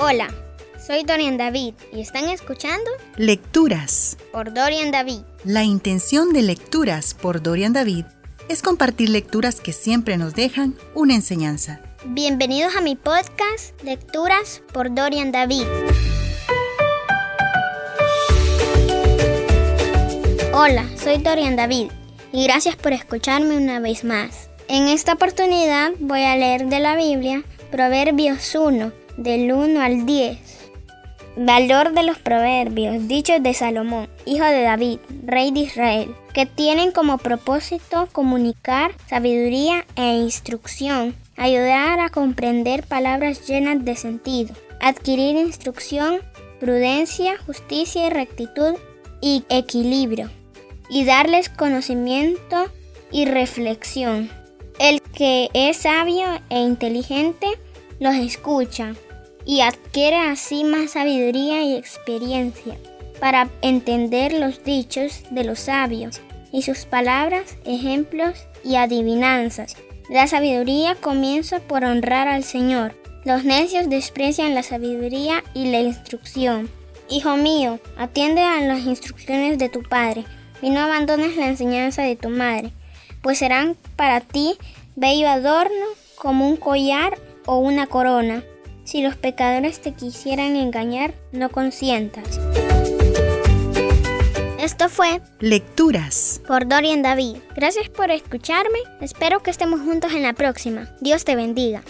Hola, soy Dorian David y están escuchando Lecturas por Dorian David. La intención de Lecturas por Dorian David es compartir lecturas que siempre nos dejan una enseñanza. Bienvenidos a mi podcast Lecturas por Dorian David. Hola, soy Dorian David y gracias por escucharme una vez más. En esta oportunidad voy a leer de la Biblia Proverbios 1, del 1 al 10. Valor de los proverbios, dichos de Salomón, hijo de David, rey de Israel, que tienen como propósito comunicar sabiduría e instrucción, ayudar a comprender palabras llenas de sentido, adquirir instrucción, prudencia, justicia y rectitud y equilibrio, y darles conocimiento y reflexión. El que es sabio e inteligente los escucha y adquiere así más sabiduría y experiencia para entender los dichos de los sabios y sus palabras, ejemplos y adivinanzas. La sabiduría comienza por honrar al Señor. Los necios desprecian la sabiduría y la instrucción. Hijo mío, atiende a las instrucciones de tu Padre y no abandones la enseñanza de tu madre, pues serán para ti bello adorno como un collar o una corona. Si los pecadores te quisieran engañar, no consientas. Esto fue Lecturas por Dorian David. Gracias por escucharme. Espero que estemos juntos en la próxima. Dios te bendiga.